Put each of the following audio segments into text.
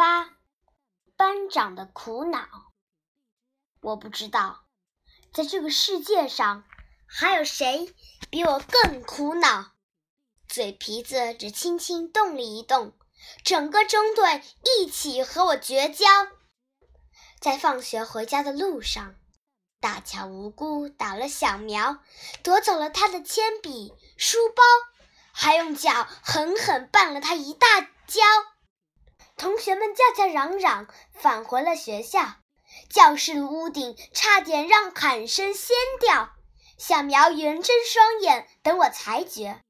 八，班长的苦恼。我不知道，在这个世界上还有谁比我更苦恼。嘴皮子只轻轻动了一动，整个中队一起和我绝交。在放学回家的路上，大乔无辜打了小苗，夺走了他的铅笔、书包，还用脚狠狠绊了他一大跤。同学们叫叫嚷嚷，返回了学校。教室的屋顶差点让喊声掀掉。小苗圆睁双眼等我裁决，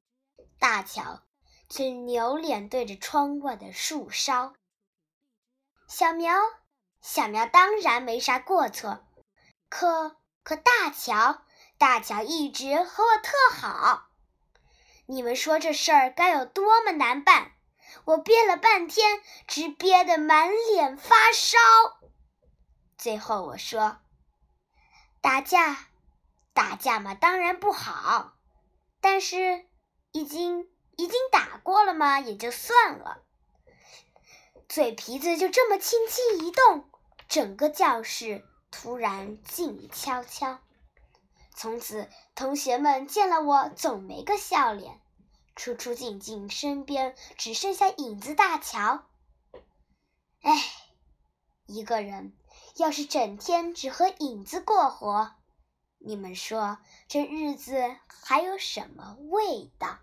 大乔却扭脸对着窗外的树梢。小苗，小苗当然没啥过错，可可大乔，大乔一直和我特好。你们说这事儿该有多么难办？我憋了半天，直憋得满脸发烧。最后我说：“打架，打架嘛，当然不好。但是已经已经打过了嘛，也就算了。”嘴皮子就这么轻轻一动，整个教室突然静悄悄。从此，同学们见了我总没个笑脸。出出进进，身边只剩下影子大乔。哎，一个人要是整天只和影子过活，你们说这日子还有什么味道？